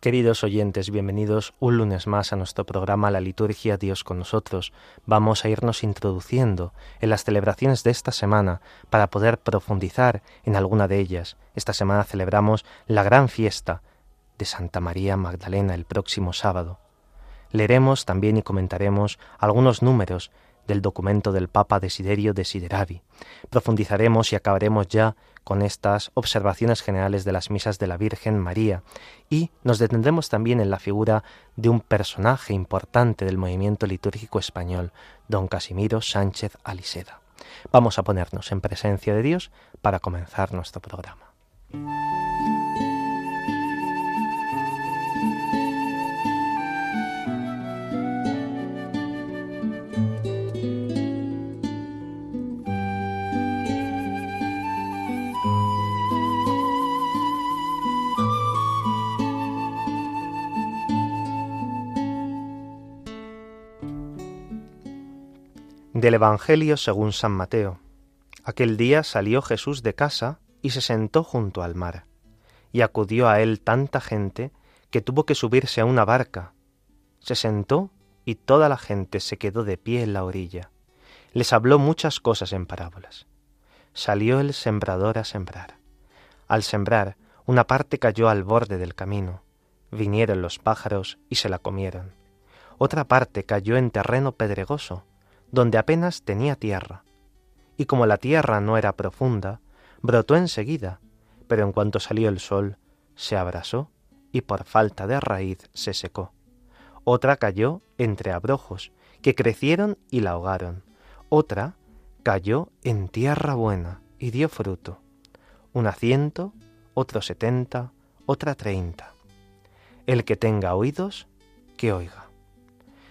Queridos oyentes, bienvenidos un lunes más a nuestro programa La Liturgia Dios con nosotros. Vamos a irnos introduciendo en las celebraciones de esta semana para poder profundizar en alguna de ellas. Esta semana celebramos la gran fiesta de Santa María Magdalena el próximo sábado. Leeremos también y comentaremos algunos números del documento del Papa Desiderio Desideravi. Profundizaremos y acabaremos ya con estas observaciones generales de las misas de la Virgen María y nos detendremos también en la figura de un personaje importante del movimiento litúrgico español, don Casimiro Sánchez Aliseda. Vamos a ponernos en presencia de Dios para comenzar nuestro programa. Del Evangelio según San Mateo. Aquel día salió Jesús de casa y se sentó junto al mar, y acudió a él tanta gente que tuvo que subirse a una barca. Se sentó y toda la gente se quedó de pie en la orilla. Les habló muchas cosas en parábolas. Salió el sembrador a sembrar. Al sembrar, una parte cayó al borde del camino. Vinieron los pájaros y se la comieron. Otra parte cayó en terreno pedregoso, donde apenas tenía tierra. Y como la tierra no era profunda, brotó enseguida, pero en cuanto salió el sol, se abrasó y por falta de raíz se secó. Otra cayó entre abrojos, que crecieron y la ahogaron. Otra cayó en tierra buena y dio fruto. Una ciento, otro setenta, otra treinta. El que tenga oídos, que oiga.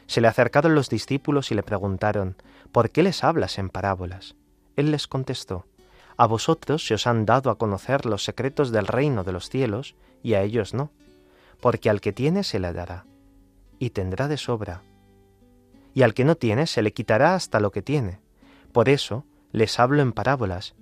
Se le acercaron los discípulos y le preguntaron, ¿por qué les hablas en parábolas? Él les contestó, A vosotros se os han dado a conocer los secretos del reino de los cielos, y a ellos no, porque al que tiene se le dará, y tendrá de sobra, y al que no tiene se le quitará hasta lo que tiene. Por eso les hablo en parábolas,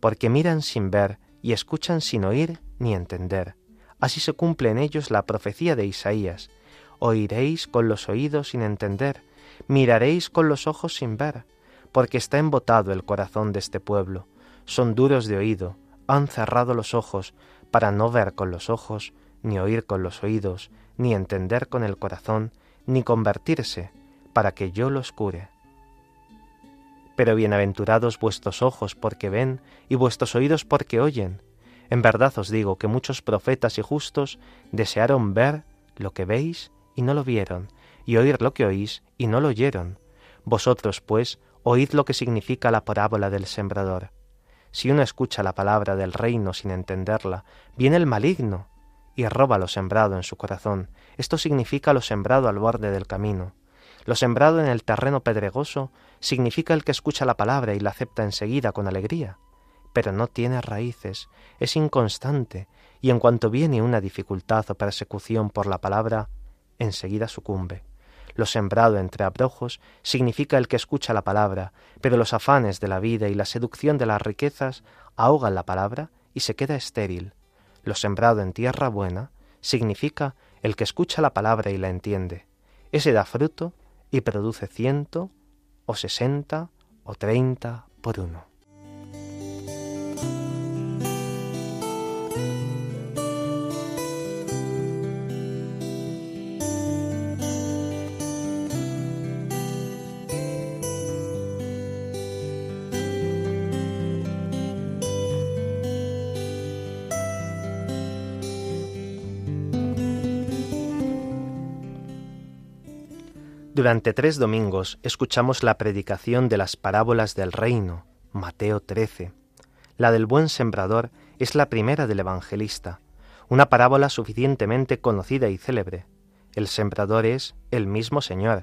porque miran sin ver y escuchan sin oír ni entender. Así se cumple en ellos la profecía de Isaías, oiréis con los oídos sin entender, miraréis con los ojos sin ver, porque está embotado el corazón de este pueblo, son duros de oído, han cerrado los ojos para no ver con los ojos, ni oír con los oídos, ni entender con el corazón, ni convertirse, para que yo los cure. Pero bienaventurados vuestros ojos porque ven y vuestros oídos porque oyen. En verdad os digo que muchos profetas y justos desearon ver lo que veis y no lo vieron, y oír lo que oís y no lo oyeron. Vosotros, pues, oíd lo que significa la parábola del sembrador. Si uno escucha la palabra del reino sin entenderla, viene el maligno y roba lo sembrado en su corazón. Esto significa lo sembrado al borde del camino. Lo sembrado en el terreno pedregoso significa el que escucha la palabra y la acepta enseguida con alegría, pero no tiene raíces, es inconstante, y en cuanto viene una dificultad o persecución por la palabra, enseguida sucumbe. Lo sembrado entre abrojos significa el que escucha la palabra, pero los afanes de la vida y la seducción de las riquezas ahogan la palabra y se queda estéril. Lo sembrado en tierra buena significa el que escucha la palabra y la entiende. Ese da fruto y produce ciento o sesenta o treinta por uno. Durante tres domingos escuchamos la predicación de las parábolas del reino, Mateo 13. La del buen sembrador es la primera del evangelista, una parábola suficientemente conocida y célebre. El sembrador es el mismo Señor,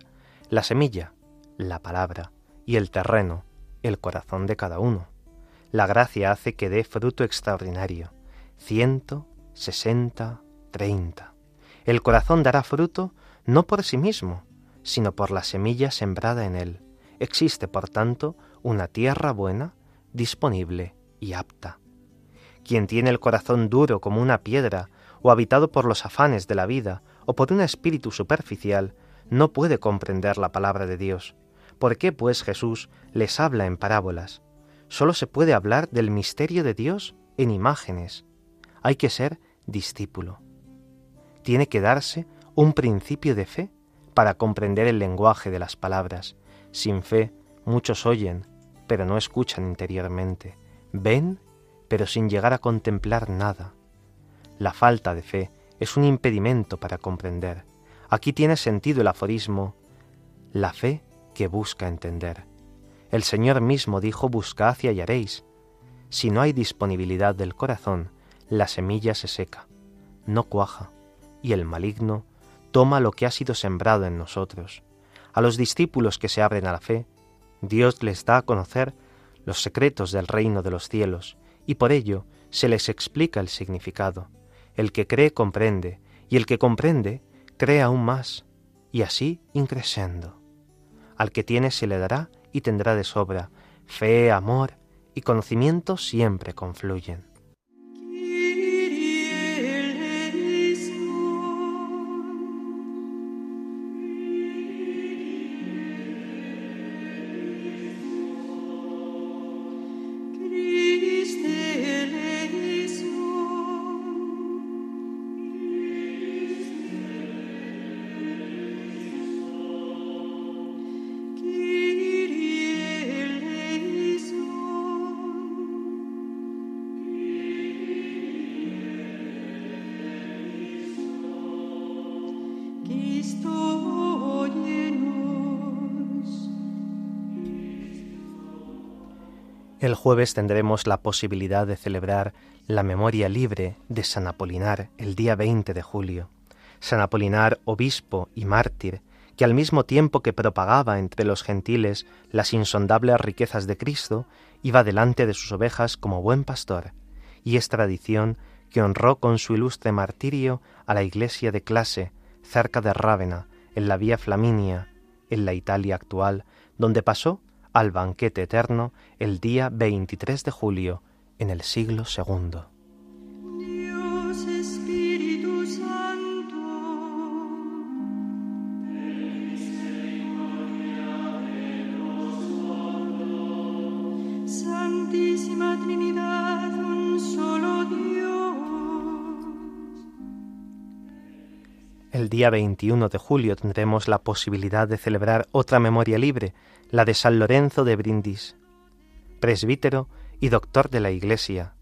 la semilla, la palabra, y el terreno, el corazón de cada uno. la gracia hace que dé fruto extraordinario. Ciento, sesenta, treinta. El corazón dará fruto no por sí mismo, sino por la semilla sembrada en él. Existe, por tanto, una tierra buena, disponible y apta. Quien tiene el corazón duro como una piedra, o habitado por los afanes de la vida, o por un espíritu superficial, no puede comprender la palabra de Dios. ¿Por qué, pues, Jesús les habla en parábolas? Solo se puede hablar del misterio de Dios en imágenes. Hay que ser discípulo. Tiene que darse un principio de fe para comprender el lenguaje de las palabras. Sin fe, muchos oyen, pero no escuchan interiormente. Ven, pero sin llegar a contemplar nada. La falta de fe es un impedimento para comprender. Aquí tiene sentido el aforismo, la fe que busca entender. El Señor mismo dijo, buscad y hallaréis. Si no hay disponibilidad del corazón, la semilla se seca, no cuaja, y el maligno toma lo que ha sido sembrado en nosotros. A los discípulos que se abren a la fe, Dios les da a conocer los secretos del reino de los cielos, y por ello se les explica el significado. El que cree comprende, y el que comprende cree aún más, y así increscendo. Al que tiene se le dará y tendrá de sobra. Fe, amor y conocimiento siempre confluyen. El jueves tendremos la posibilidad de celebrar la memoria libre de San Apolinar el día 20 de julio. San Apolinar, obispo y mártir, que al mismo tiempo que propagaba entre los gentiles las insondables riquezas de Cristo, iba delante de sus ovejas como buen pastor, y es tradición que honró con su ilustre martirio a la iglesia de clase cerca de Rávena, en la vía Flaminia, en la Italia actual, donde pasó al banquete eterno el día 23 de julio en el siglo segundo. Día 21 de julio tendremos la posibilidad de celebrar otra memoria libre, la de San Lorenzo de Brindis, presbítero y doctor de la Iglesia,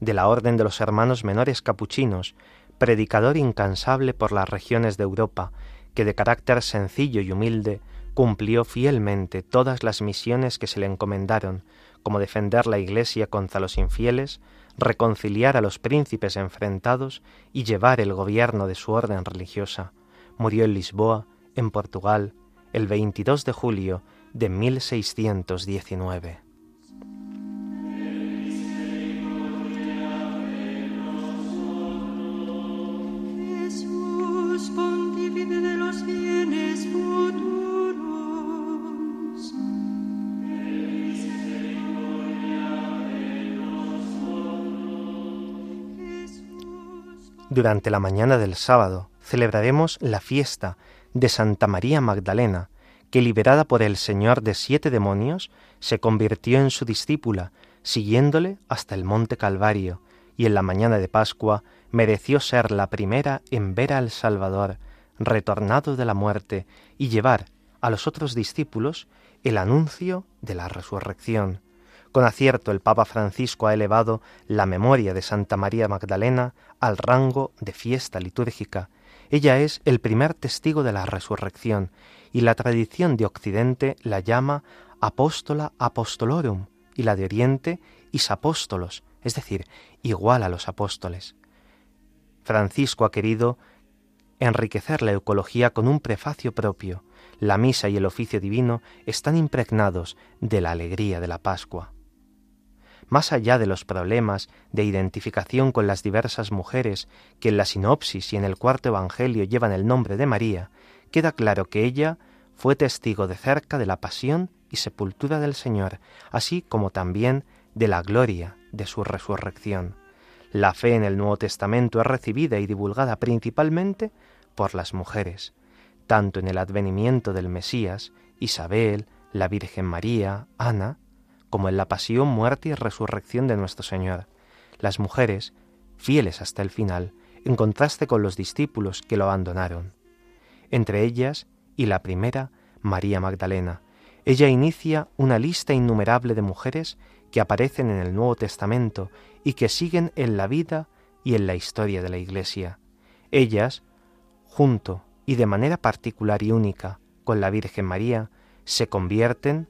de la Orden de los Hermanos Menores Capuchinos, predicador incansable por las regiones de Europa, que de carácter sencillo y humilde cumplió fielmente todas las misiones que se le encomendaron, como defender la Iglesia contra los infieles, reconciliar a los príncipes enfrentados y llevar el gobierno de su orden religiosa. Murió en Lisboa, en Portugal, el 22 de julio de 1619. Durante la mañana del sábado celebraremos la fiesta de Santa María Magdalena, que liberada por el Señor de siete demonios, se convirtió en su discípula, siguiéndole hasta el monte Calvario, y en la mañana de Pascua mereció ser la primera en ver al Salvador, retornado de la muerte, y llevar a los otros discípulos el anuncio de la resurrección. Con acierto el Papa Francisco ha elevado la memoria de Santa María Magdalena al rango de fiesta litúrgica. Ella es el primer testigo de la resurrección y la tradición de Occidente la llama apóstola apostolorum y la de Oriente isapóstolos, es decir, igual a los apóstoles. Francisco ha querido enriquecer la ecología con un prefacio propio. La misa y el oficio divino están impregnados de la alegría de la Pascua. Más allá de los problemas de identificación con las diversas mujeres que en la sinopsis y en el cuarto Evangelio llevan el nombre de María, queda claro que ella fue testigo de cerca de la pasión y sepultura del Señor, así como también de la gloria de su resurrección. La fe en el Nuevo Testamento es recibida y divulgada principalmente por las mujeres, tanto en el advenimiento del Mesías, Isabel, la Virgen María, Ana, como en la pasión, muerte y resurrección de nuestro Señor. Las mujeres, fieles hasta el final, en contraste con los discípulos que lo abandonaron. Entre ellas, y la primera, María Magdalena. Ella inicia una lista innumerable de mujeres que aparecen en el Nuevo Testamento y que siguen en la vida y en la historia de la Iglesia. Ellas, junto y de manera particular y única con la Virgen María, se convierten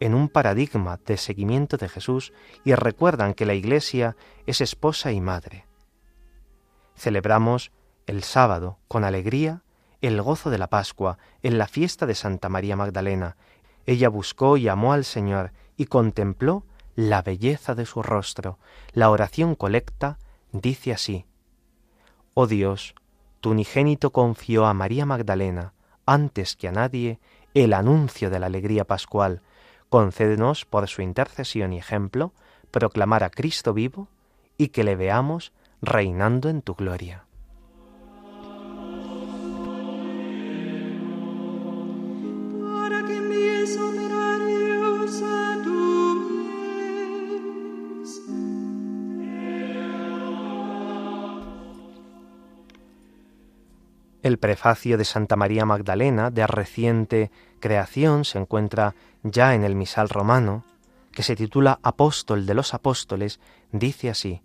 en un paradigma de seguimiento de Jesús y recuerdan que la Iglesia es esposa y madre. Celebramos el sábado con alegría el gozo de la Pascua en la fiesta de Santa María Magdalena. Ella buscó y amó al Señor y contempló la belleza de su rostro. La oración colecta dice así, Oh Dios, tu unigénito confió a María Magdalena, antes que a nadie, el anuncio de la alegría pascual, Concédenos, por su intercesión y ejemplo, proclamar a Cristo vivo y que le veamos reinando en tu gloria. El prefacio de Santa María Magdalena, de reciente creación, se encuentra ya en el misal romano, que se titula Apóstol de los Apóstoles, dice así,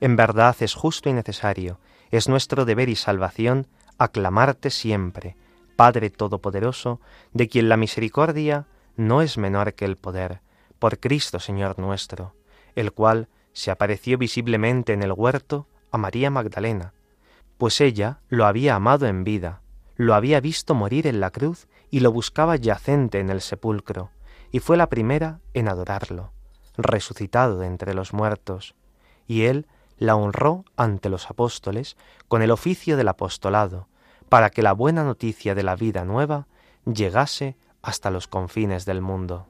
En verdad es justo y necesario, es nuestro deber y salvación aclamarte siempre, Padre Todopoderoso, de quien la misericordia no es menor que el poder, por Cristo Señor nuestro, el cual se apareció visiblemente en el huerto a María Magdalena, pues ella lo había amado en vida, lo había visto morir en la cruz y lo buscaba yacente en el sepulcro, y fue la primera en adorarlo, resucitado de entre los muertos, y él la honró ante los apóstoles con el oficio del apostolado, para que la buena noticia de la vida nueva llegase hasta los confines del mundo.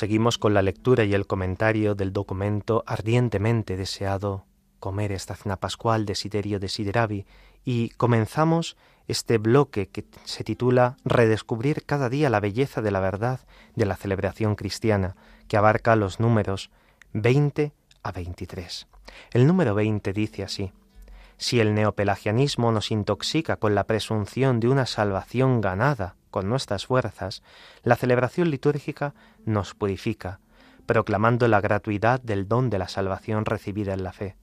Proseguimos con la lectura y el comentario del documento ardientemente deseado comer esta cena pascual de Siderio de Sideravi y comenzamos este bloque que se titula Redescubrir cada día la belleza de la verdad de la celebración cristiana, que abarca los números 20 a 23. El número 20 dice así, Si el neopelagianismo nos intoxica con la presunción de una salvación ganada con nuestras fuerzas, la celebración litúrgica nos purifica, proclamando la gratuidad del don de la salvación recibida en la fe.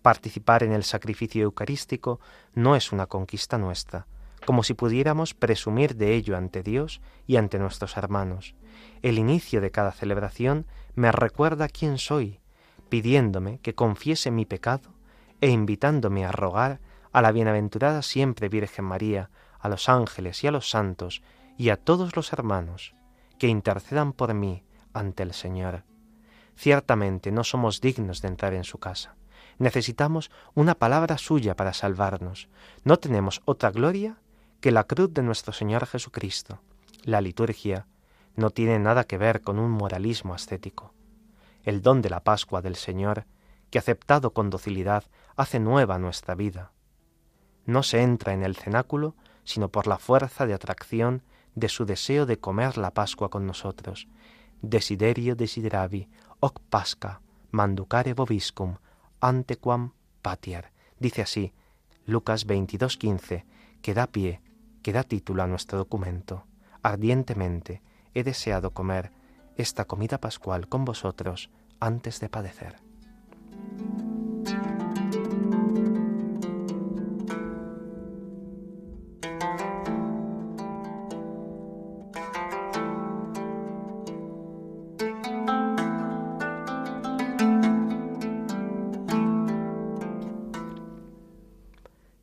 Participar en el sacrificio eucarístico no es una conquista nuestra, como si pudiéramos presumir de ello ante Dios y ante nuestros hermanos. El inicio de cada celebración me recuerda quién soy, pidiéndome que confiese mi pecado e invitándome a rogar a la bienaventurada siempre Virgen María, a los ángeles y a los santos y a todos los hermanos que intercedan por mí ante el Señor. Ciertamente no somos dignos de entrar en su casa. Necesitamos una palabra suya para salvarnos. No tenemos otra gloria que la cruz de nuestro Señor Jesucristo. La liturgia no tiene nada que ver con un moralismo ascético. El don de la Pascua del Señor, que aceptado con docilidad hace nueva nuestra vida. No se entra en el cenáculo sino por la fuerza de atracción de su deseo de comer la Pascua con nosotros. Desiderio desideravi, hoc pasca, manducare vobiscum, antequam patier. Dice así Lucas 22:15, que da pie, que da título a nuestro documento. Ardientemente he deseado comer esta comida pascual con vosotros antes de padecer.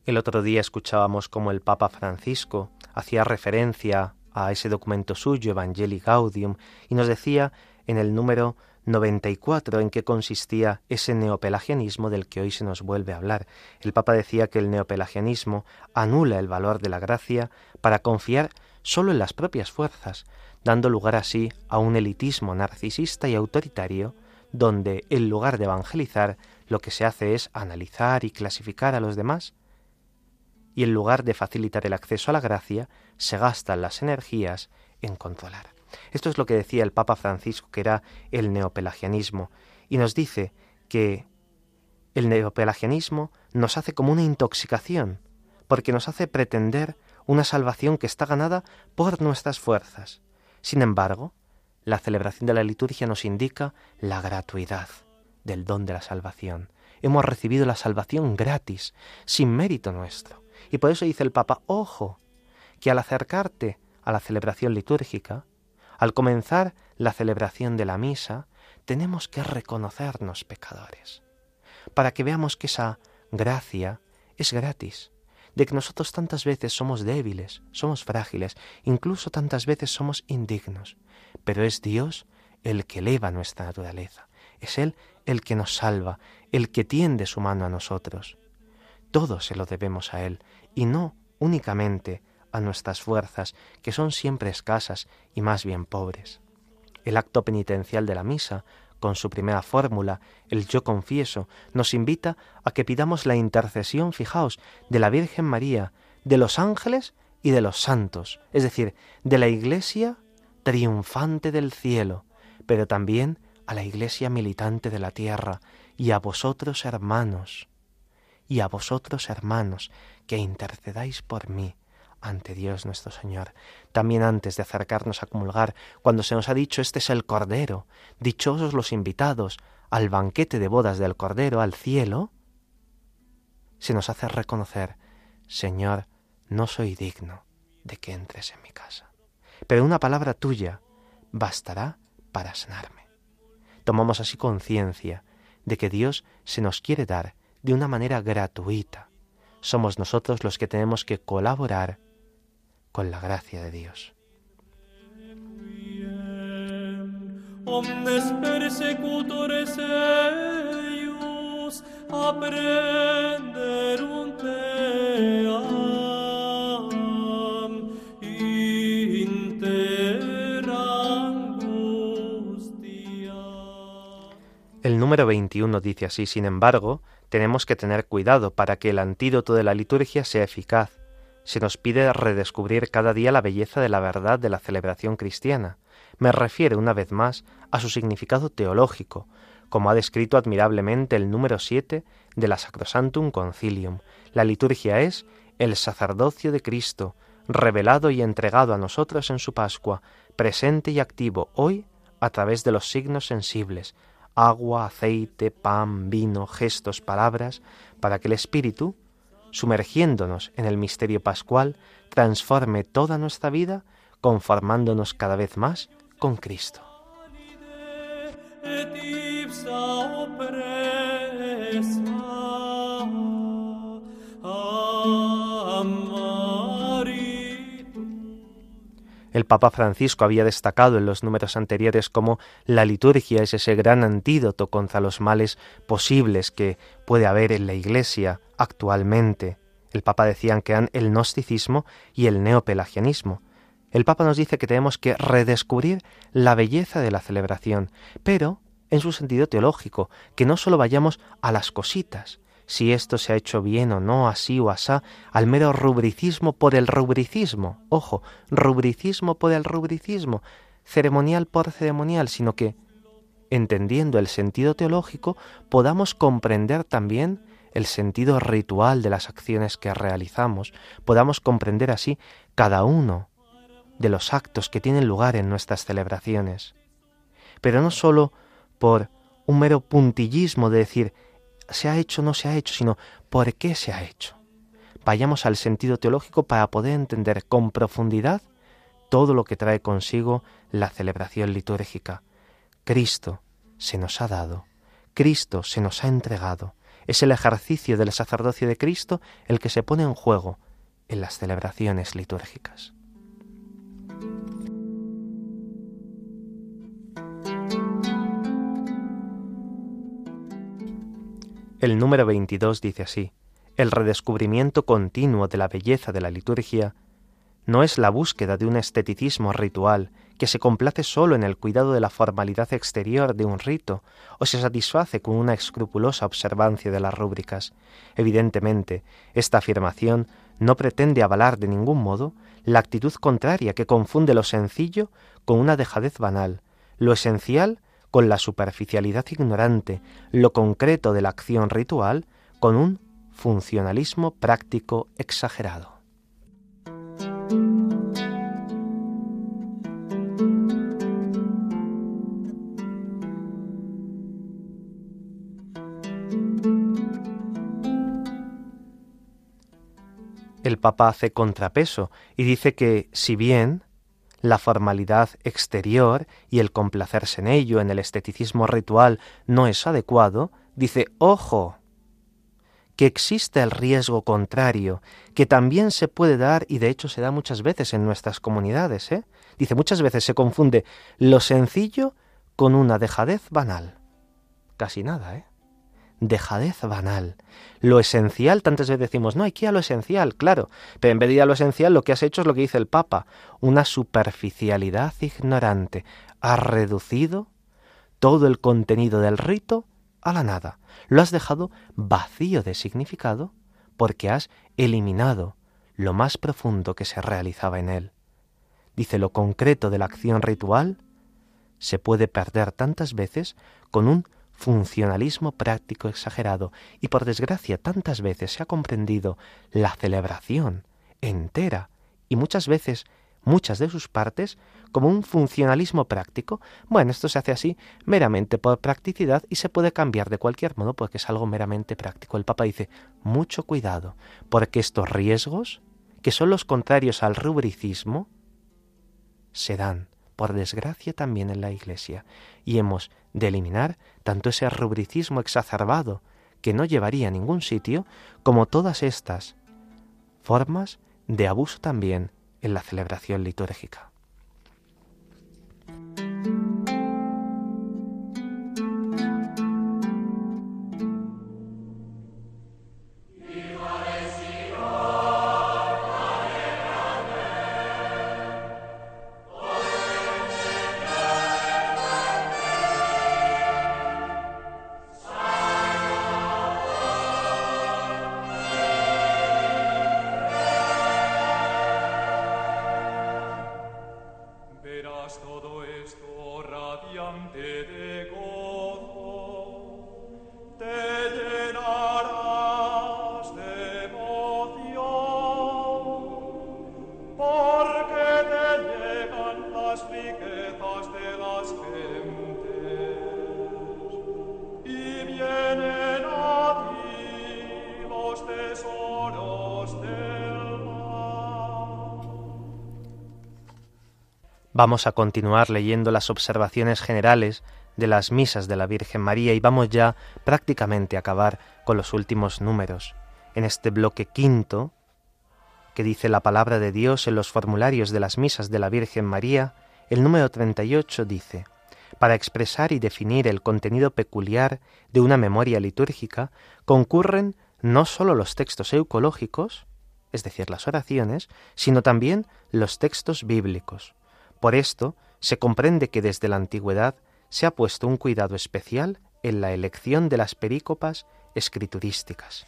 El otro día escuchábamos cómo el Papa Francisco hacía referencia a ese documento suyo, Evangelii Gaudium, y nos decía en el número 94 en qué consistía ese neopelagianismo del que hoy se nos vuelve a hablar. El Papa decía que el neopelagianismo anula el valor de la gracia para confiar solo en las propias fuerzas, dando lugar así a un elitismo narcisista y autoritario, donde, en lugar de evangelizar, lo que se hace es analizar y clasificar a los demás, y en lugar de facilitar el acceso a la gracia, se gastan las energías en controlar. Esto es lo que decía el Papa Francisco, que era el neopelagianismo, y nos dice que el neopelagianismo nos hace como una intoxicación, porque nos hace pretender una salvación que está ganada por nuestras fuerzas. Sin embargo, la celebración de la liturgia nos indica la gratuidad del don de la salvación. Hemos recibido la salvación gratis, sin mérito nuestro. Y por eso dice el Papa, ojo, que al acercarte a la celebración litúrgica, al comenzar la celebración de la misa, tenemos que reconocernos pecadores, para que veamos que esa gracia es gratis, de que nosotros tantas veces somos débiles, somos frágiles, incluso tantas veces somos indignos, pero es Dios el que eleva nuestra naturaleza, es Él el que nos salva, el que tiende su mano a nosotros. Todo se lo debemos a Él, y no únicamente a nuestras fuerzas, que son siempre escasas y más bien pobres. El acto penitencial de la misa, con su primera fórmula, el yo confieso, nos invita a que pidamos la intercesión, fijaos, de la Virgen María, de los ángeles y de los santos, es decir, de la Iglesia triunfante del cielo, pero también a la Iglesia militante de la tierra, y a vosotros hermanos, y a vosotros hermanos, que intercedáis por mí ante Dios nuestro Señor. También antes de acercarnos a comulgar, cuando se nos ha dicho este es el Cordero, dichosos los invitados al banquete de bodas del Cordero, al cielo, se nos hace reconocer, Señor, no soy digno de que entres en mi casa, pero una palabra tuya bastará para sanarme. Tomamos así conciencia de que Dios se nos quiere dar de una manera gratuita. Somos nosotros los que tenemos que colaborar con la gracia de Dios. El número 21 dice así, sin embargo, tenemos que tener cuidado para que el antídoto de la liturgia sea eficaz. Se nos pide redescubrir cada día la belleza de la verdad de la celebración cristiana. Me refiere una vez más a su significado teológico, como ha descrito admirablemente el número 7 de la Sacrosantum Concilium. La liturgia es el sacerdocio de Cristo, revelado y entregado a nosotros en su Pascua, presente y activo hoy a través de los signos sensibles, agua, aceite, pan, vino, gestos, palabras, para que el Espíritu, sumergiéndonos en el misterio pascual, transforme toda nuestra vida, conformándonos cada vez más con Cristo. El Papa Francisco había destacado en los números anteriores cómo la liturgia es ese gran antídoto contra los males posibles que puede haber en la Iglesia actualmente. El Papa decía que eran el gnosticismo y el neopelagianismo. El Papa nos dice que tenemos que redescubrir la belleza de la celebración, pero en su sentido teológico, que no solo vayamos a las cositas, si esto se ha hecho bien o no, así o asá, al mero rubricismo por el rubricismo. Ojo, rubricismo por el rubricismo, ceremonial por ceremonial, sino que, entendiendo el sentido teológico, podamos comprender también el sentido ritual de las acciones que realizamos, podamos comprender así cada uno de los actos que tienen lugar en nuestras celebraciones. Pero no sólo por un mero puntillismo de decir se ha hecho no se ha hecho, sino por qué se ha hecho. Vayamos al sentido teológico para poder entender con profundidad todo lo que trae consigo la celebración litúrgica. Cristo se nos ha dado, Cristo se nos ha entregado. Es el ejercicio del sacerdocio de Cristo el que se pone en juego en las celebraciones litúrgicas. El número 22 dice así, el redescubrimiento continuo de la belleza de la liturgia no es la búsqueda de un esteticismo ritual que se complace solo en el cuidado de la formalidad exterior de un rito o se satisface con una escrupulosa observancia de las rúbricas. Evidentemente, esta afirmación no pretende avalar de ningún modo la actitud contraria que confunde lo sencillo con una dejadez banal, lo esencial con la superficialidad ignorante, lo concreto de la acción ritual con un funcionalismo práctico exagerado. El Papa hace contrapeso y dice que, si bien la formalidad exterior y el complacerse en ello, en el esteticismo ritual, no es adecuado, dice, ojo, que existe el riesgo contrario, que también se puede dar y de hecho se da muchas veces en nuestras comunidades. ¿eh? Dice, muchas veces se confunde lo sencillo con una dejadez banal. Casi nada, ¿eh? Dejadez banal. Lo esencial, tantas veces decimos, no, hay que ir a lo esencial, claro, pero en vez de ir a lo esencial, lo que has hecho es lo que dice el Papa, una superficialidad ignorante. Has reducido todo el contenido del rito a la nada lo has dejado vacío de significado porque has eliminado lo más profundo que se realizaba en él. Dice lo concreto de la acción ritual se puede perder tantas veces con un funcionalismo práctico exagerado y por desgracia tantas veces se ha comprendido la celebración entera y muchas veces muchas de sus partes como un funcionalismo práctico. Bueno, esto se hace así meramente por practicidad y se puede cambiar de cualquier modo porque es algo meramente práctico. El Papa dice, mucho cuidado, porque estos riesgos, que son los contrarios al rubricismo, se dan, por desgracia, también en la Iglesia, y hemos de eliminar tanto ese rubricismo exacerbado, que no llevaría a ningún sitio, como todas estas formas de abuso también en la celebración litúrgica. Vamos a continuar leyendo las observaciones generales de las misas de la Virgen María y vamos ya prácticamente a acabar con los últimos números. En este bloque quinto, que dice la palabra de Dios en los formularios de las misas de la Virgen María, el número 38 dice, para expresar y definir el contenido peculiar de una memoria litúrgica, concurren no sólo los textos eucológicos, es decir, las oraciones, sino también los textos bíblicos, por esto, se comprende que desde la antigüedad se ha puesto un cuidado especial en la elección de las perícopas escriturísticas.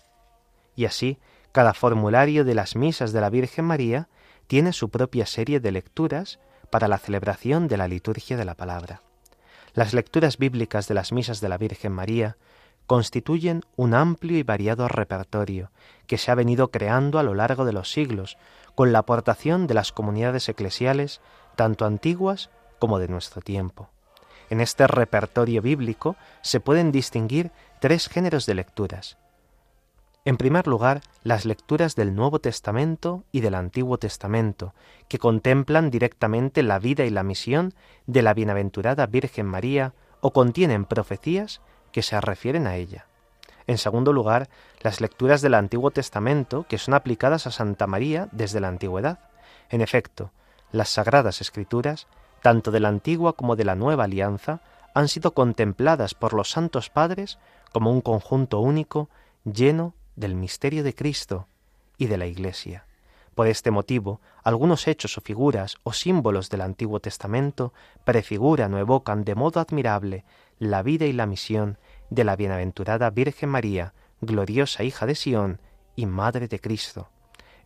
Y así, cada formulario de las misas de la Virgen María tiene su propia serie de lecturas para la celebración de la liturgia de la palabra. Las lecturas bíblicas de las misas de la Virgen María constituyen un amplio y variado repertorio que se ha venido creando a lo largo de los siglos, con la aportación de las comunidades eclesiales, tanto antiguas como de nuestro tiempo. En este repertorio bíblico se pueden distinguir tres géneros de lecturas. En primer lugar, las lecturas del Nuevo Testamento y del Antiguo Testamento, que contemplan directamente la vida y la misión de la bienaventurada Virgen María o contienen profecías que se refieren a ella. En segundo lugar, las lecturas del Antiguo Testamento que son aplicadas a Santa María desde la antigüedad. En efecto, las sagradas escrituras, tanto de la antigua como de la nueva alianza, han sido contempladas por los santos padres como un conjunto único lleno del misterio de Cristo y de la Iglesia. Por este motivo, algunos hechos o figuras o símbolos del Antiguo Testamento prefiguran o evocan de modo admirable la vida y la misión de la bienaventurada Virgen María, gloriosa hija de Sión y Madre de Cristo.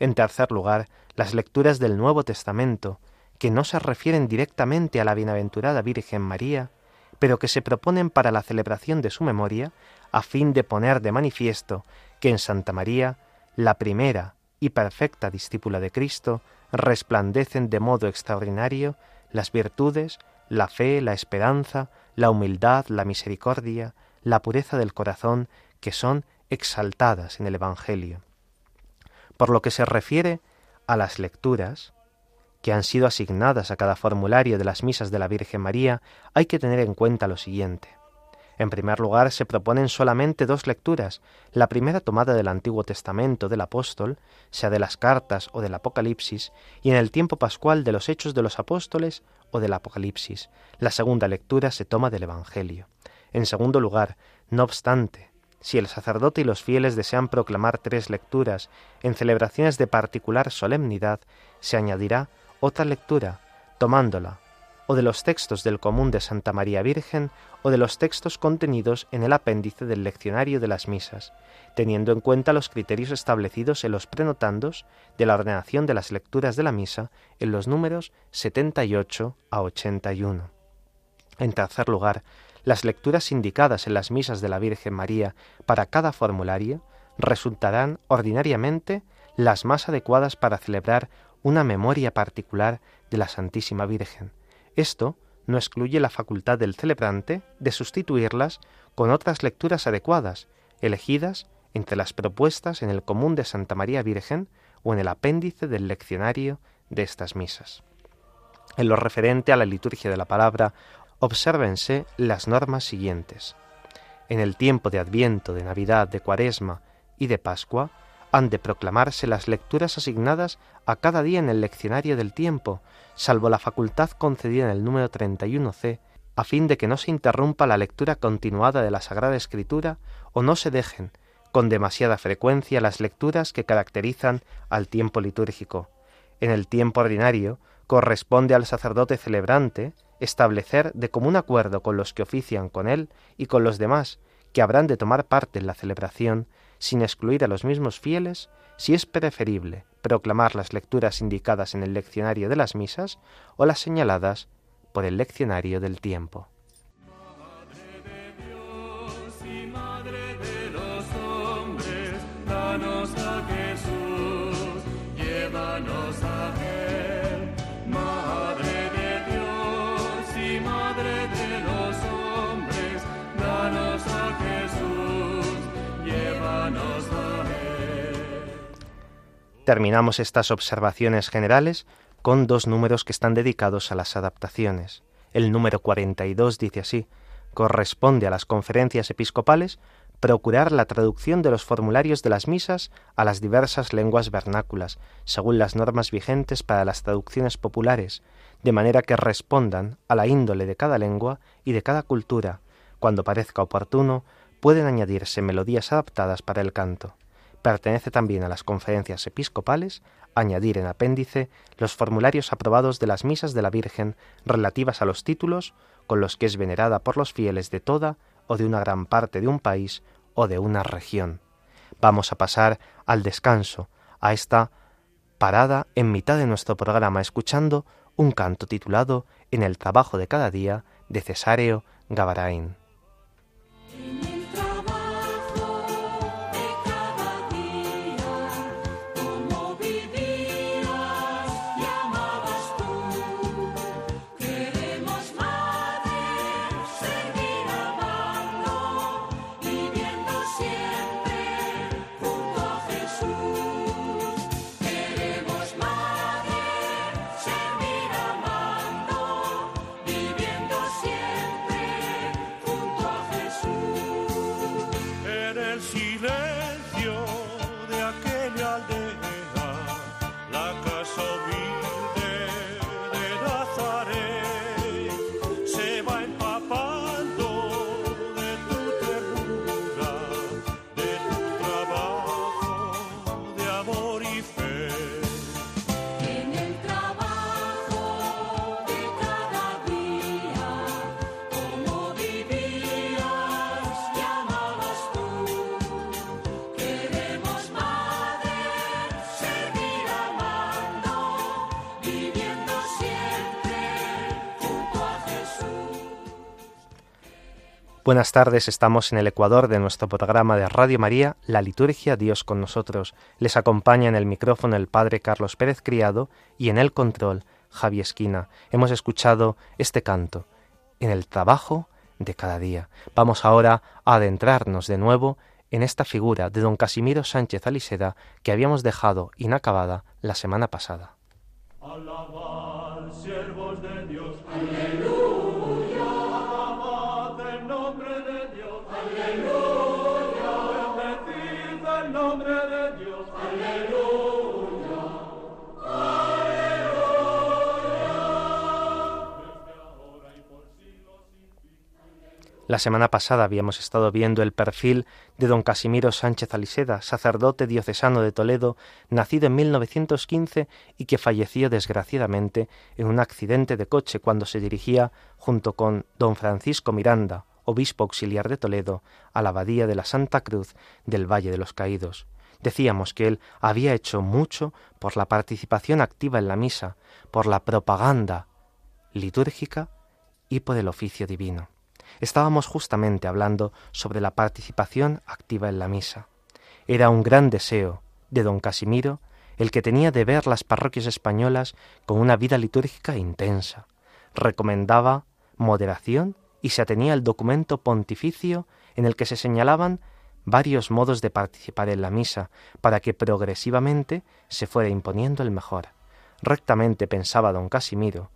En tercer lugar, las lecturas del Nuevo Testamento, que no se refieren directamente a la bienaventurada Virgen María, pero que se proponen para la celebración de su memoria, a fin de poner de manifiesto que en Santa María, la primera y perfecta discípula de Cristo, resplandecen de modo extraordinario las virtudes, la fe, la esperanza, la humildad, la misericordia, la pureza del corazón, que son exaltadas en el Evangelio. Por lo que se refiere a las lecturas, que han sido asignadas a cada formulario de las misas de la Virgen María, hay que tener en cuenta lo siguiente. En primer lugar, se proponen solamente dos lecturas, la primera tomada del Antiguo Testamento del apóstol, sea de las cartas o del Apocalipsis, y en el tiempo pascual de los Hechos de los Apóstoles o del Apocalipsis. La segunda lectura se toma del Evangelio. En segundo lugar, no obstante, si el sacerdote y los fieles desean proclamar tres lecturas en celebraciones de particular solemnidad, se añadirá otra lectura, tomándola o de los textos del común de Santa María Virgen o de los textos contenidos en el apéndice del leccionario de las misas, teniendo en cuenta los criterios establecidos en los prenotandos de la ordenación de las lecturas de la misa en los números 78 a 81. En tercer lugar, las lecturas indicadas en las misas de la Virgen María para cada formulario resultarán ordinariamente las más adecuadas para celebrar una memoria particular de la Santísima Virgen, esto no excluye la facultad del celebrante de sustituirlas con otras lecturas adecuadas, elegidas entre las propuestas en el común de Santa María Virgen o en el apéndice del leccionario de estas misas. En lo referente a la liturgia de la palabra, obsérvense las normas siguientes. En el tiempo de Adviento, de Navidad, de Cuaresma y de Pascua, han de proclamarse las lecturas asignadas a cada día en el leccionario del tiempo, salvo la facultad concedida en el número 31c, a fin de que no se interrumpa la lectura continuada de la Sagrada Escritura o no se dejen con demasiada frecuencia las lecturas que caracterizan al tiempo litúrgico. En el tiempo ordinario corresponde al sacerdote celebrante establecer de común acuerdo con los que ofician con él y con los demás que habrán de tomar parte en la celebración sin excluir a los mismos fieles, si es preferible proclamar las lecturas indicadas en el leccionario de las misas o las señaladas por el leccionario del tiempo. Terminamos estas observaciones generales con dos números que están dedicados a las adaptaciones. El número 42 dice así, corresponde a las conferencias episcopales procurar la traducción de los formularios de las misas a las diversas lenguas vernáculas, según las normas vigentes para las traducciones populares, de manera que respondan a la índole de cada lengua y de cada cultura. Cuando parezca oportuno, pueden añadirse melodías adaptadas para el canto. Pertenece también a las conferencias episcopales añadir en apéndice los formularios aprobados de las misas de la Virgen relativas a los títulos con los que es venerada por los fieles de toda o de una gran parte de un país o de una región. Vamos a pasar al descanso, a esta parada en mitad de nuestro programa escuchando un canto titulado En el trabajo de cada día de Cesáreo Gavarain. Buenas tardes, estamos en el Ecuador de nuestro programa de Radio María, La Liturgia Dios con nosotros. Les acompaña en el micrófono el Padre Carlos Pérez Criado y en el control Javi Esquina. Hemos escuchado este canto, en el trabajo de cada día. Vamos ahora a adentrarnos de nuevo en esta figura de don Casimiro Sánchez Aliseda que habíamos dejado inacabada la semana pasada. La semana pasada habíamos estado viendo el perfil de don Casimiro Sánchez Aliseda, sacerdote diocesano de Toledo, nacido en 1915 y que falleció desgraciadamente en un accidente de coche cuando se dirigía, junto con don Francisco Miranda, obispo auxiliar de Toledo, a la abadía de la Santa Cruz del Valle de los Caídos. Decíamos que él había hecho mucho por la participación activa en la misa, por la propaganda litúrgica y por el oficio divino. Estábamos justamente hablando sobre la participación activa en la misa. Era un gran deseo de don Casimiro el que tenía de ver las parroquias españolas con una vida litúrgica intensa. Recomendaba moderación y se atenía al documento pontificio en el que se señalaban varios modos de participar en la misa para que progresivamente se fuera imponiendo el mejor. Rectamente pensaba don Casimiro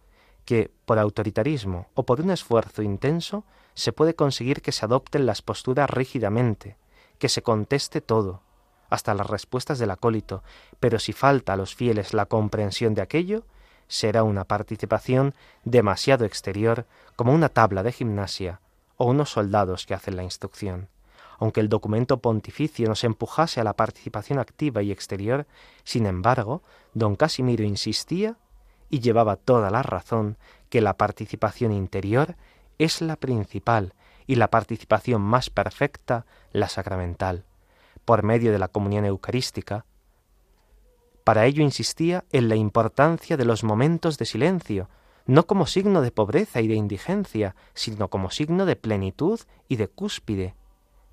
que, por autoritarismo o por un esfuerzo intenso, se puede conseguir que se adopten las posturas rígidamente, que se conteste todo, hasta las respuestas del acólito, pero si falta a los fieles la comprensión de aquello, será una participación demasiado exterior como una tabla de gimnasia o unos soldados que hacen la instrucción. Aunque el documento pontificio nos empujase a la participación activa y exterior, sin embargo, don Casimiro insistía y llevaba toda la razón que la participación interior es la principal y la participación más perfecta la sacramental, por medio de la comunión eucarística. Para ello insistía en la importancia de los momentos de silencio, no como signo de pobreza y de indigencia, sino como signo de plenitud y de cúspide,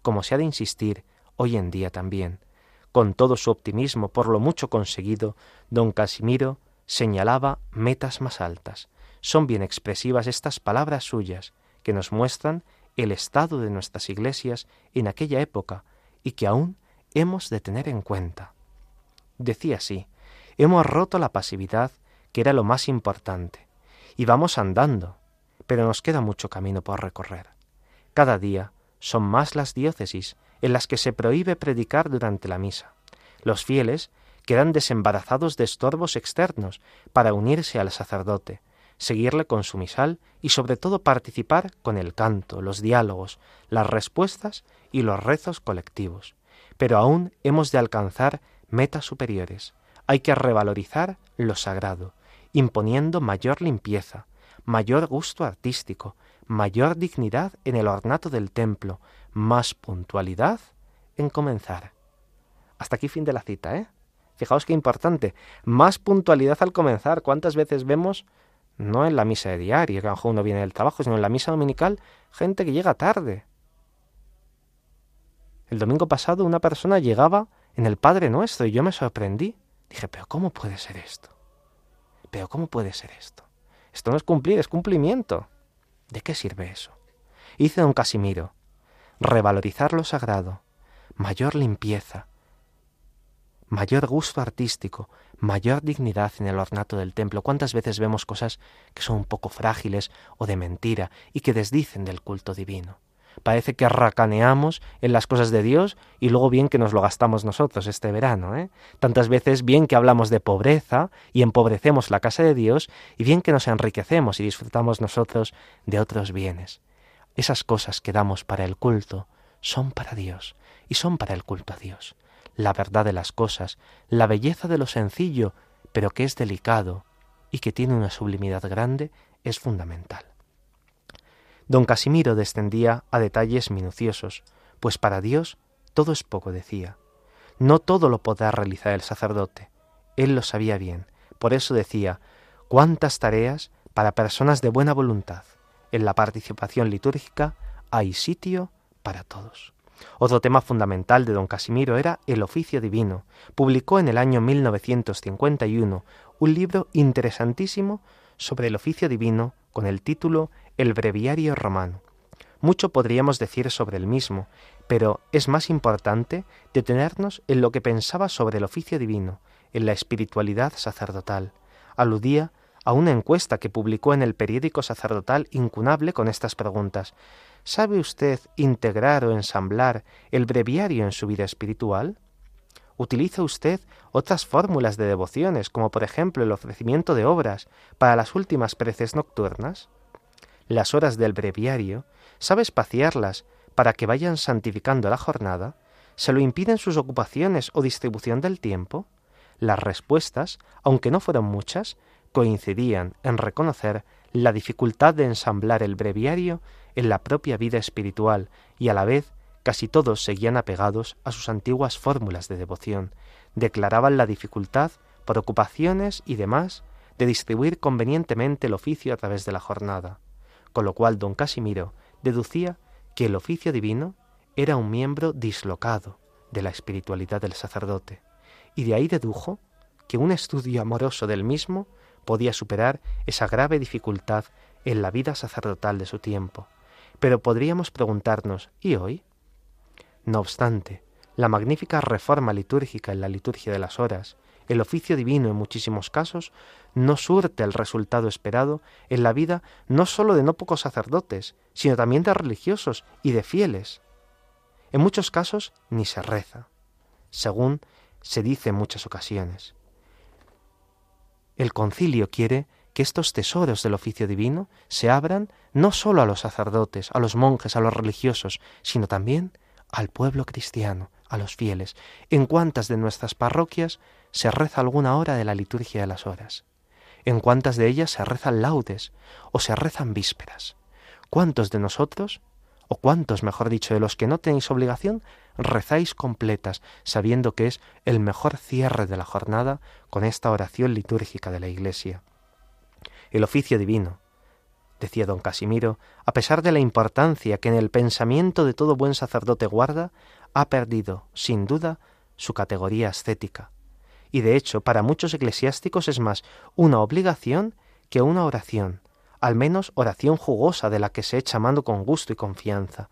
como se ha de insistir hoy en día también. Con todo su optimismo por lo mucho conseguido, don Casimiro señalaba metas más altas, son bien expresivas estas palabras suyas, que nos muestran el estado de nuestras iglesias en aquella época y que aún hemos de tener en cuenta. Decía así, hemos roto la pasividad, que era lo más importante, y vamos andando, pero nos queda mucho camino por recorrer. Cada día son más las diócesis en las que se prohíbe predicar durante la misa. Los fieles quedan desembarazados de estorbos externos para unirse al sacerdote, seguirle con su misal y sobre todo participar con el canto, los diálogos, las respuestas y los rezos colectivos. Pero aún hemos de alcanzar metas superiores. Hay que revalorizar lo sagrado, imponiendo mayor limpieza, mayor gusto artístico, mayor dignidad en el ornato del templo, más puntualidad en comenzar. Hasta aquí fin de la cita, ¿eh? Fijaos qué importante. Más puntualidad al comenzar. ¿Cuántas veces vemos, no en la misa de diario, que a lo mejor uno viene del trabajo, sino en la misa dominical, gente que llega tarde? El domingo pasado una persona llegaba en el Padre Nuestro y yo me sorprendí. Dije, pero ¿cómo puede ser esto? Pero ¿cómo puede ser esto? Esto no es cumplir, es cumplimiento. ¿De qué sirve eso? Hice don Casimiro, revalorizar lo sagrado, mayor limpieza, mayor gusto artístico, mayor dignidad en el ornato del templo. ¿Cuántas veces vemos cosas que son un poco frágiles o de mentira y que desdicen del culto divino? Parece que racaneamos en las cosas de Dios y luego bien que nos lo gastamos nosotros este verano. ¿eh? Tantas veces bien que hablamos de pobreza y empobrecemos la casa de Dios y bien que nos enriquecemos y disfrutamos nosotros de otros bienes. Esas cosas que damos para el culto son para Dios y son para el culto a Dios. La verdad de las cosas, la belleza de lo sencillo, pero que es delicado y que tiene una sublimidad grande, es fundamental. Don Casimiro descendía a detalles minuciosos, pues para Dios todo es poco, decía. No todo lo podrá realizar el sacerdote. Él lo sabía bien. Por eso decía, cuántas tareas para personas de buena voluntad. En la participación litúrgica hay sitio para todos. Otro tema fundamental de don Casimiro era el oficio divino. Publicó en el año 1951 un libro interesantísimo sobre el oficio divino con el título El Breviario Romano. Mucho podríamos decir sobre el mismo, pero es más importante detenernos en lo que pensaba sobre el oficio divino, en la espiritualidad sacerdotal. Aludía a una encuesta que publicó en el periódico sacerdotal Incunable con estas preguntas. ¿Sabe usted integrar o ensamblar el breviario en su vida espiritual? ¿Utiliza usted otras fórmulas de devociones, como por ejemplo el ofrecimiento de obras para las últimas preces nocturnas? ¿Las horas del breviario sabe espaciarlas para que vayan santificando la jornada? ¿Se lo impiden sus ocupaciones o distribución del tiempo? Las respuestas, aunque no fueron muchas, coincidían en reconocer la dificultad de ensamblar el breviario en la propia vida espiritual y a la vez casi todos seguían apegados a sus antiguas fórmulas de devoción, declaraban la dificultad, por ocupaciones y demás, de distribuir convenientemente el oficio a través de la jornada, con lo cual don Casimiro deducía que el oficio divino era un miembro dislocado de la espiritualidad del sacerdote, y de ahí dedujo que un estudio amoroso del mismo podía superar esa grave dificultad en la vida sacerdotal de su tiempo. Pero podríamos preguntarnos, ¿y hoy? No obstante, la magnífica reforma litúrgica en la liturgia de las horas, el oficio divino en muchísimos casos, no surte el resultado esperado en la vida no sólo de no pocos sacerdotes, sino también de religiosos y de fieles. En muchos casos ni se reza, según se dice en muchas ocasiones. El concilio quiere que estos tesoros del oficio divino se abran no sólo a los sacerdotes, a los monjes, a los religiosos, sino también al pueblo cristiano, a los fieles. ¿En cuántas de nuestras parroquias se reza alguna hora de la liturgia de las horas? ¿En cuántas de ellas se rezan laudes o se rezan vísperas? ¿Cuántos de nosotros, o cuántos, mejor dicho, de los que no tenéis obligación, rezáis completas, sabiendo que es el mejor cierre de la jornada con esta oración litúrgica de la Iglesia? El oficio divino, decía don Casimiro, a pesar de la importancia que en el pensamiento de todo buen sacerdote guarda, ha perdido, sin duda, su categoría ascética. Y de hecho, para muchos eclesiásticos es más una obligación que una oración, al menos oración jugosa de la que se echa mano con gusto y confianza.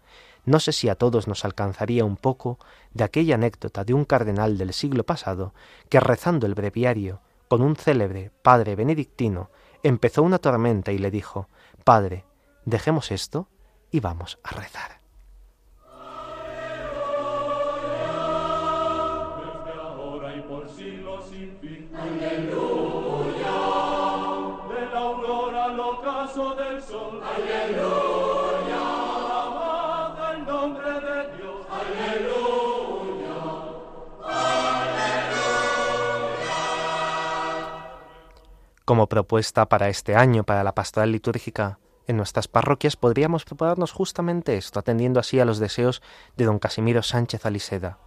No sé si a todos nos alcanzaría un poco de aquella anécdota de un cardenal del siglo pasado que rezando el breviario con un célebre padre benedictino empezó una tormenta y le dijo Padre, dejemos esto y vamos a rezar. Como propuesta para este año, para la pastoral litúrgica en nuestras parroquias, podríamos prepararnos justamente esto, atendiendo así a los deseos de don Casimiro Sánchez Aliseda.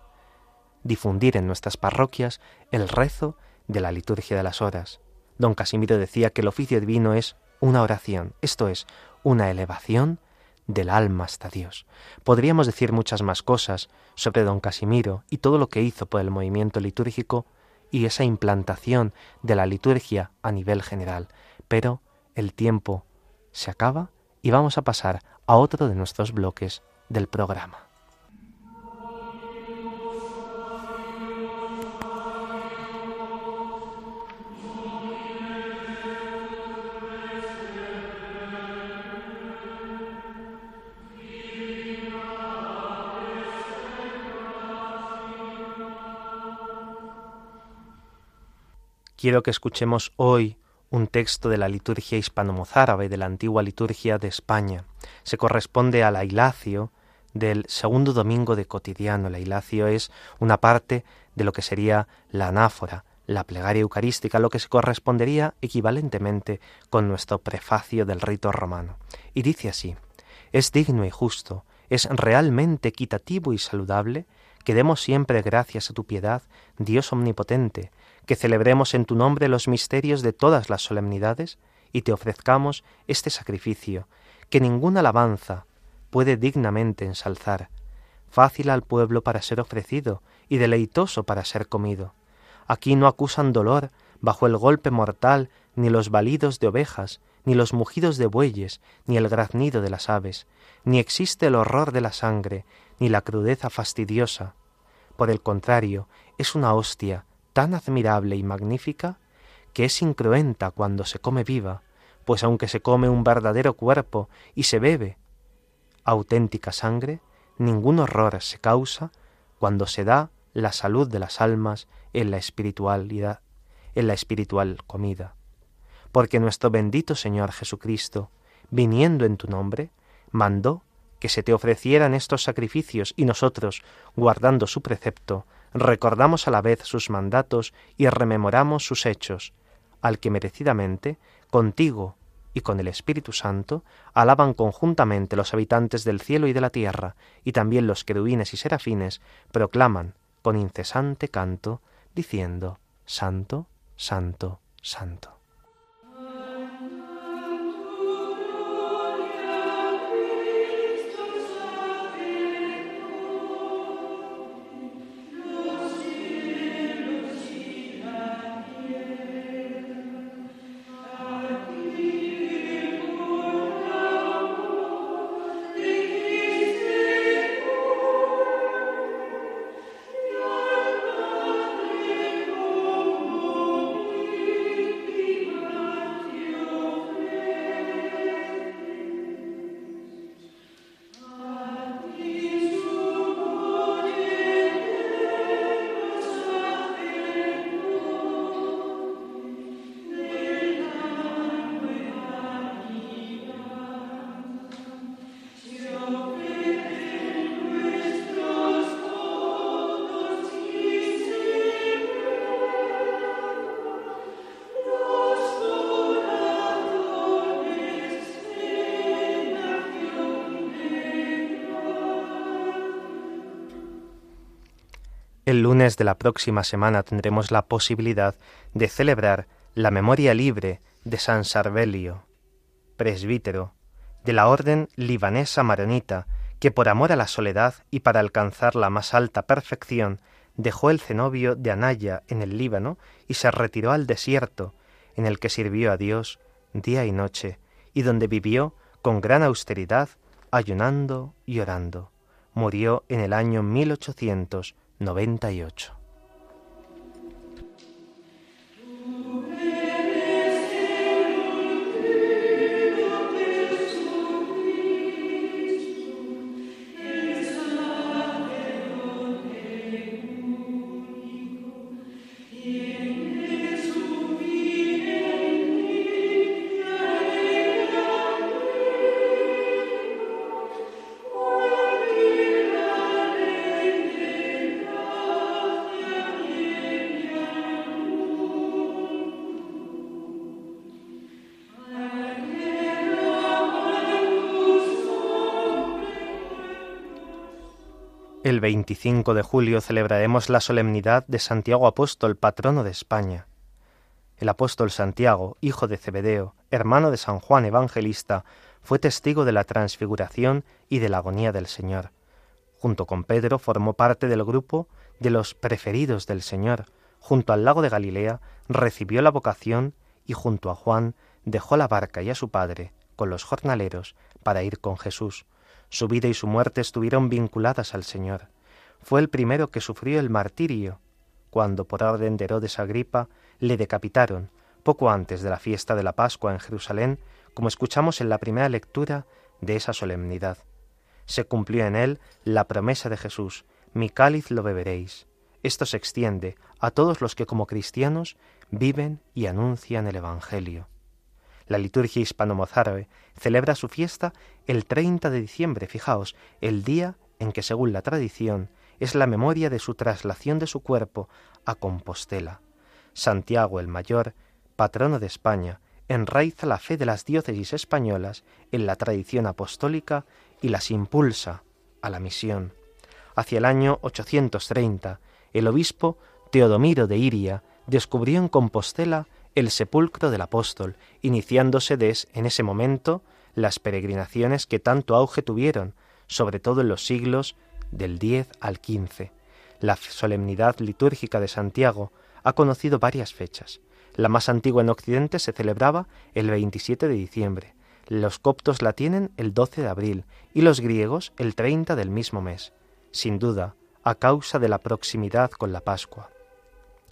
Difundir en nuestras parroquias el rezo de la liturgia de las horas. Don Casimiro decía que el oficio divino es una oración, esto es, una elevación del alma hasta Dios. Podríamos decir muchas más cosas sobre don Casimiro y todo lo que hizo por el movimiento litúrgico y esa implantación de la liturgia a nivel general, pero el tiempo se acaba y vamos a pasar a otro de nuestros bloques del programa. Quiero que escuchemos hoy un texto de la liturgia hispano-mozárabe, de la antigua liturgia de España. Se corresponde a la del segundo domingo de cotidiano. La Ilacio es una parte de lo que sería la anáfora, la plegaria eucarística, lo que se correspondería equivalentemente con nuestro prefacio del rito romano. Y dice así, es digno y justo, es realmente equitativo y saludable que demos siempre gracias a tu piedad, Dios omnipotente, que celebremos en tu nombre los misterios de todas las solemnidades y te ofrezcamos este sacrificio, que ninguna alabanza puede dignamente ensalzar, fácil al pueblo para ser ofrecido y deleitoso para ser comido. Aquí no acusan dolor bajo el golpe mortal ni los balidos de ovejas, ni los mugidos de bueyes, ni el graznido de las aves, ni existe el horror de la sangre, ni la crudeza fastidiosa. Por el contrario, es una hostia tan admirable y magnífica que es incruenta cuando se come viva, pues aunque se come un verdadero cuerpo y se bebe auténtica sangre, ningún horror se causa cuando se da la salud de las almas en la espiritualidad, en la espiritual comida. Porque nuestro bendito Señor Jesucristo, viniendo en tu nombre, mandó que se te ofrecieran estos sacrificios y nosotros, guardando su precepto, recordamos a la vez sus mandatos y rememoramos sus hechos, al que merecidamente, contigo y con el Espíritu Santo, alaban conjuntamente los habitantes del cielo y de la tierra, y también los querubines y serafines proclaman con incesante canto, diciendo, Santo, Santo, Santo. El lunes de la próxima semana tendremos la posibilidad de celebrar la memoria libre de San Sarvelio, presbítero de la orden libanesa maronita, que por amor a la soledad y para alcanzar la más alta perfección dejó el cenobio de Anaya en el Líbano y se retiró al desierto, en el que sirvió a Dios día y noche, y donde vivió con gran austeridad, ayunando y orando. Murió en el año 1800 98. 25 de julio celebraremos la solemnidad de Santiago Apóstol, patrono de España. El apóstol Santiago, hijo de Cebedeo, hermano de San Juan Evangelista, fue testigo de la transfiguración y de la agonía del Señor. Junto con Pedro formó parte del grupo de los preferidos del Señor. Junto al lago de Galilea recibió la vocación y junto a Juan dejó la barca y a su padre, con los jornaleros, para ir con Jesús. Su vida y su muerte estuvieron vinculadas al Señor. Fue el primero que sufrió el martirio, cuando por orden de Herodes Agripa le decapitaron, poco antes de la fiesta de la Pascua en Jerusalén, como escuchamos en la primera lectura de esa solemnidad. Se cumplió en él la promesa de Jesús, mi cáliz lo beberéis. Esto se extiende a todos los que como cristianos viven y anuncian el Evangelio. La liturgia hispano-mozárabe celebra su fiesta el 30 de diciembre, fijaos, el día en que, según la tradición, es la memoria de su traslación de su cuerpo a Compostela. Santiago el Mayor, patrono de España, enraiza la fe de las diócesis españolas en la tradición apostólica y las impulsa a la misión. Hacia el año 830, el obispo Teodomiro de Iria descubrió en Compostela el sepulcro del apóstol, iniciándose en ese momento las peregrinaciones que tanto auge tuvieron, sobre todo en los siglos del X al XV. La solemnidad litúrgica de Santiago ha conocido varias fechas. La más antigua en Occidente se celebraba el 27 de diciembre. Los coptos la tienen el 12 de abril y los griegos el 30 del mismo mes. Sin duda, a causa de la proximidad con la Pascua.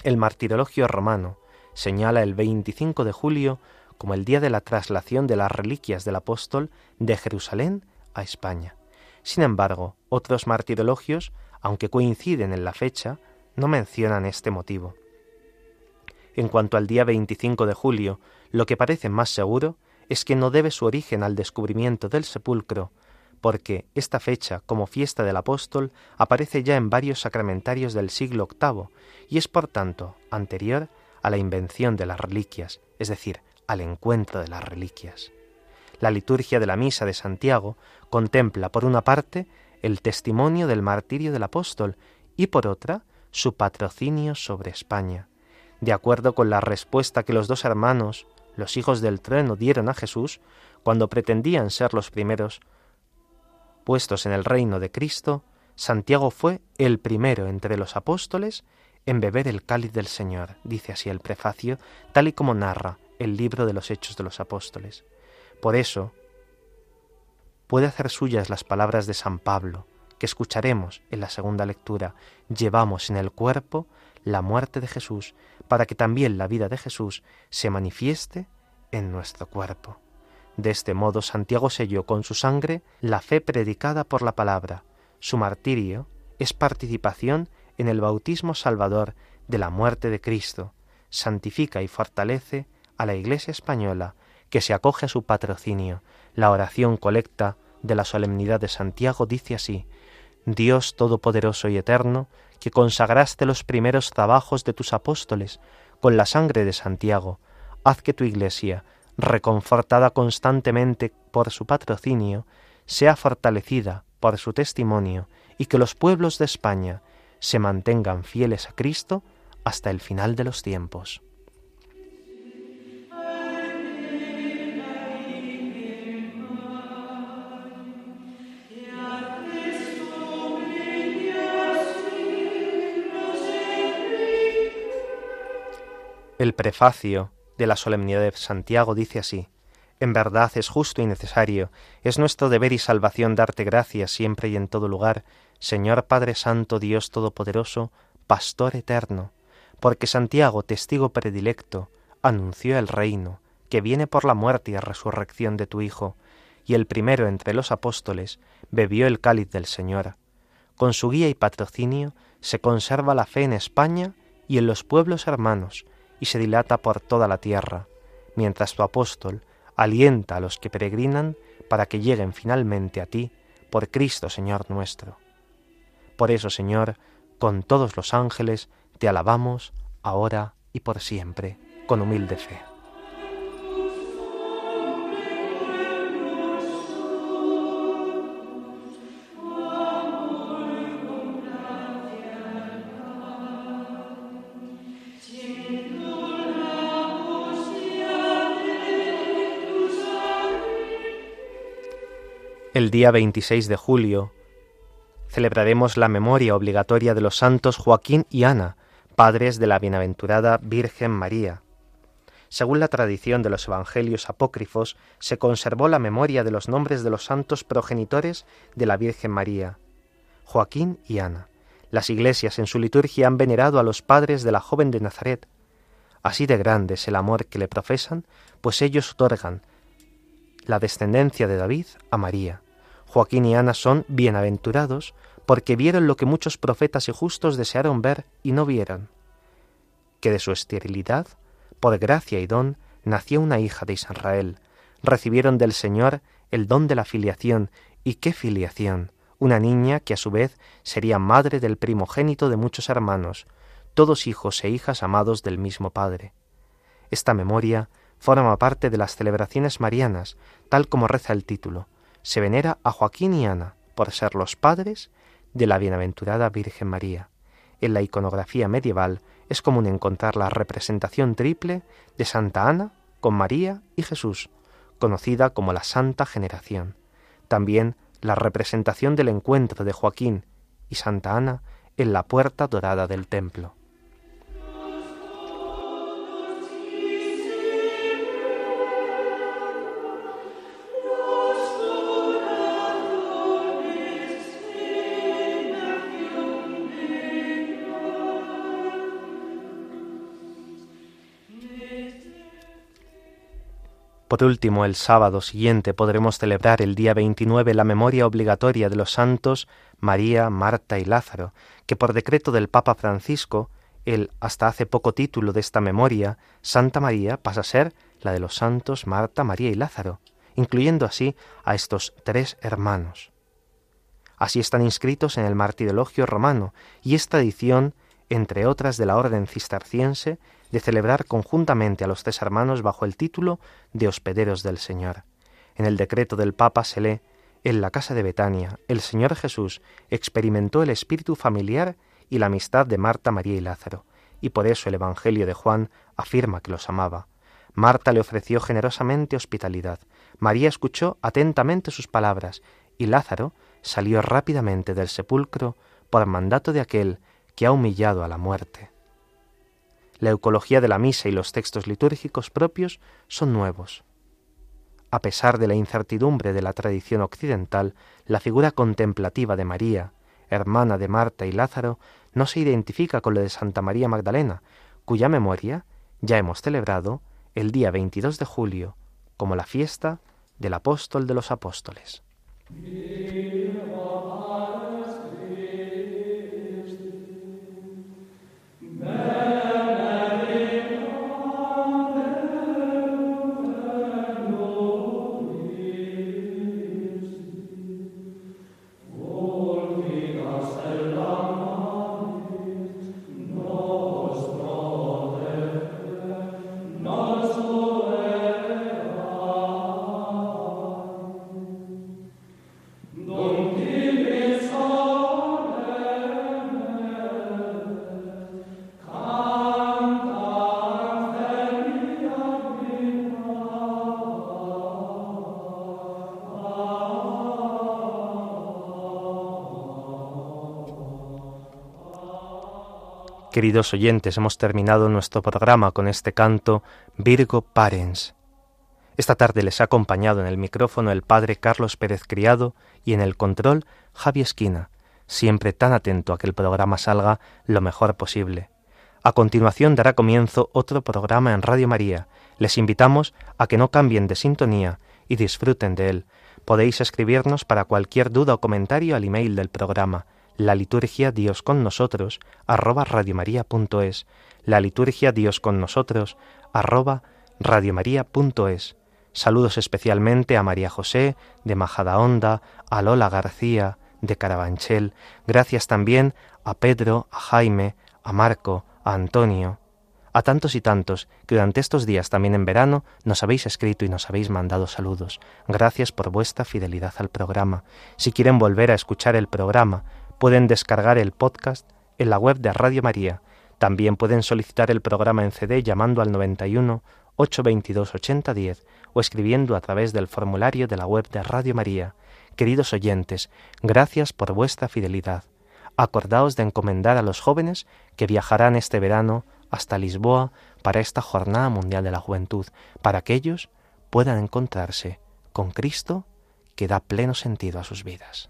El martirologio romano señala el 25 de julio como el día de la traslación de las reliquias del apóstol de Jerusalén a España. Sin embargo, otros martirologios, aunque coinciden en la fecha, no mencionan este motivo. En cuanto al día 25 de julio, lo que parece más seguro es que no debe su origen al descubrimiento del sepulcro, porque esta fecha, como fiesta del apóstol, aparece ya en varios sacramentarios del siglo VIII y es por tanto anterior a la invención de las reliquias, es decir, al encuentro de las reliquias. La liturgia de la misa de Santiago contempla, por una parte, el testimonio del martirio del apóstol y, por otra, su patrocinio sobre España. De acuerdo con la respuesta que los dos hermanos, los hijos del trueno, dieron a Jesús, cuando pretendían ser los primeros puestos en el reino de Cristo, Santiago fue el primero entre los apóstoles en beber el cáliz del Señor, dice así el prefacio, tal y como narra el libro de los Hechos de los Apóstoles. Por eso, puede hacer suyas las palabras de San Pablo, que escucharemos en la segunda lectura, llevamos en el cuerpo la muerte de Jesús, para que también la vida de Jesús se manifieste en nuestro cuerpo. De este modo Santiago selló con su sangre la fe predicada por la palabra. Su martirio es participación en el bautismo salvador de la muerte de Cristo, santifica y fortalece a la Iglesia española que se acoge a su patrocinio. La oración colecta de la solemnidad de Santiago dice así, Dios Todopoderoso y Eterno, que consagraste los primeros trabajos de tus apóstoles con la sangre de Santiago, haz que tu Iglesia, reconfortada constantemente por su patrocinio, sea fortalecida por su testimonio y que los pueblos de España se mantengan fieles a Cristo hasta el final de los tiempos. El prefacio de la solemnidad de Santiago dice así, En verdad es justo y necesario, es nuestro deber y salvación darte gracias siempre y en todo lugar, Señor Padre Santo, Dios Todopoderoso, Pastor eterno, porque Santiago, testigo predilecto, anunció el reino, que viene por la muerte y resurrección de tu Hijo, y el primero entre los apóstoles bebió el cáliz del Señor. Con su guía y patrocinio se conserva la fe en España y en los pueblos hermanos, y se dilata por toda la tierra, mientras tu apóstol alienta a los que peregrinan para que lleguen finalmente a ti por Cristo Señor nuestro. Por eso, Señor, con todos los ángeles, te alabamos, ahora y por siempre, con humilde fe. El día 26 de julio celebraremos la memoria obligatoria de los santos Joaquín y Ana, padres de la bienaventurada Virgen María. Según la tradición de los evangelios apócrifos, se conservó la memoria de los nombres de los santos progenitores de la Virgen María, Joaquín y Ana. Las iglesias en su liturgia han venerado a los padres de la joven de Nazaret. Así de grande es el amor que le profesan, pues ellos otorgan la descendencia de David a María. Joaquín y Ana son bienaventurados porque vieron lo que muchos profetas y justos desearon ver y no vieron, que de su esterilidad, por gracia y don, nació una hija de Israel, recibieron del Señor el don de la filiación, y qué filiación, una niña que a su vez sería madre del primogénito de muchos hermanos, todos hijos e hijas amados del mismo Padre. Esta memoria forma parte de las celebraciones marianas, tal como reza el título. Se venera a Joaquín y Ana por ser los padres de la bienaventurada Virgen María. En la iconografía medieval es común encontrar la representación triple de Santa Ana con María y Jesús, conocida como la Santa Generación. También la representación del encuentro de Joaquín y Santa Ana en la puerta dorada del templo. Por último, el sábado siguiente podremos celebrar el día 29 la memoria obligatoria de los santos María, Marta y Lázaro, que por decreto del Papa Francisco, el hasta hace poco título de esta memoria, Santa María, pasa a ser la de los santos Marta, María y Lázaro, incluyendo así a estos tres hermanos. Así están inscritos en el Martirologio romano, y esta edición, entre otras de la orden cisterciense, de celebrar conjuntamente a los tres hermanos bajo el título de hospederos del Señor. En el decreto del Papa se lee En la casa de Betania, el Señor Jesús experimentó el espíritu familiar y la amistad de Marta, María y Lázaro, y por eso el Evangelio de Juan afirma que los amaba. Marta le ofreció generosamente hospitalidad, María escuchó atentamente sus palabras, y Lázaro salió rápidamente del sepulcro por mandato de aquel que ha humillado a la muerte. La eucología de la misa y los textos litúrgicos propios son nuevos. A pesar de la incertidumbre de la tradición occidental, la figura contemplativa de María, hermana de Marta y Lázaro, no se identifica con la de Santa María Magdalena, cuya memoria ya hemos celebrado el día 22 de julio como la fiesta del apóstol de los apóstoles. Queridos oyentes, hemos terminado nuestro programa con este canto Virgo Parens. Esta tarde les ha acompañado en el micrófono el padre Carlos Pérez Criado y en el control Javi Esquina, siempre tan atento a que el programa salga lo mejor posible. A continuación dará comienzo otro programa en Radio María. Les invitamos a que no cambien de sintonía y disfruten de él. Podéis escribirnos para cualquier duda o comentario al email del programa la liturgia Dios con nosotros arroba radiomaria.es, la liturgia Dios con nosotros arroba radiomaria.es. Saludos especialmente a María José de Majadahonda, a Lola García de Carabanchel, gracias también a Pedro, a Jaime, a Marco, a Antonio, a tantos y tantos que durante estos días también en verano nos habéis escrito y nos habéis mandado saludos. Gracias por vuestra fidelidad al programa. Si quieren volver a escuchar el programa, Pueden descargar el podcast en la web de Radio María. También pueden solicitar el programa en CD llamando al 91 822 8010 o escribiendo a través del formulario de la web de Radio María. Queridos oyentes, gracias por vuestra fidelidad. Acordaos de encomendar a los jóvenes que viajarán este verano hasta Lisboa para esta Jornada Mundial de la Juventud, para que ellos puedan encontrarse con Cristo que da pleno sentido a sus vidas.